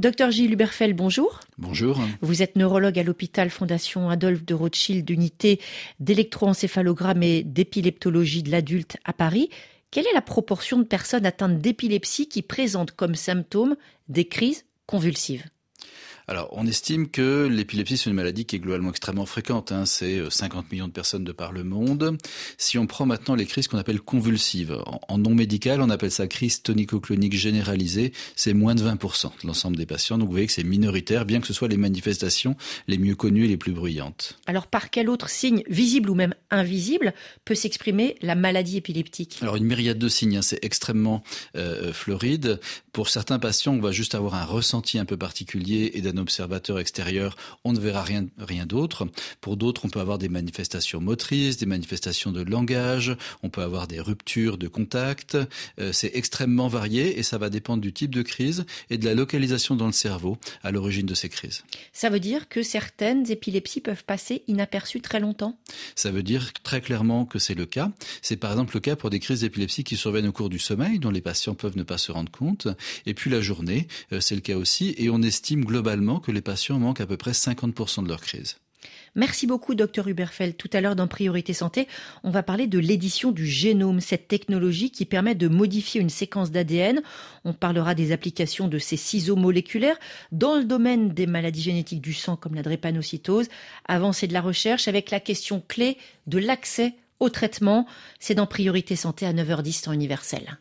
Docteur Gilles Huberfeld, bonjour. Bonjour. Vous êtes neurologue à l'hôpital Fondation Adolphe de Rothschild, d'unité d'électroencéphalogramme et d'épileptologie de l'adulte à Paris. Quelle est la proportion de personnes atteintes d'épilepsie qui présentent comme symptômes des crises convulsives? Alors, on estime que l'épilepsie, c'est une maladie qui est globalement extrêmement fréquente. Hein. C'est 50 euh, millions de personnes de par le monde. Si on prend maintenant les crises qu'on appelle convulsives, en, non médical, on appelle ça crise tonico-clonique généralisée, c'est moins de 20% de l'ensemble des patients. Donc, vous voyez que c'est minoritaire, bien que ce soit les manifestations les mieux connues et les plus bruyantes. Alors, par quel autre signe, visible ou même invisible, peut s'exprimer la maladie épileptique Alors, une myriade de signes, hein. c'est extrêmement euh, floride. Pour certains patients, on va juste avoir un ressenti un peu particulier et d'un observateur extérieur, on ne verra rien, rien d'autre. Pour d'autres, on peut avoir des manifestations motrices, des manifestations de langage, on peut avoir des ruptures de contact. Euh, c'est extrêmement varié et ça va dépendre du type de crise et de la localisation dans le cerveau à l'origine de ces crises. Ça veut dire que certaines épilepsies peuvent passer inaperçues très longtemps? Ça veut dire très clairement que c'est le cas. C'est par exemple le cas pour des crises d'épilepsie qui surviennent au cours du sommeil, dont les patients peuvent ne pas se rendre compte. Et puis la journée, euh, c'est le cas aussi. Et on estime globalement que les patients manquent à peu près 50% de leur crise. Merci beaucoup, docteur Huberfeld. Tout à l'heure, dans Priorité Santé, on va parler de l'édition du génome, cette technologie qui permet de modifier une séquence d'ADN. On parlera des applications de ces ciseaux moléculaires dans le domaine des maladies génétiques du sang, comme la drépanocytose. Avancée de la recherche avec la question clé de l'accès au traitement. C'est dans Priorité Santé à 9h10 temps universel.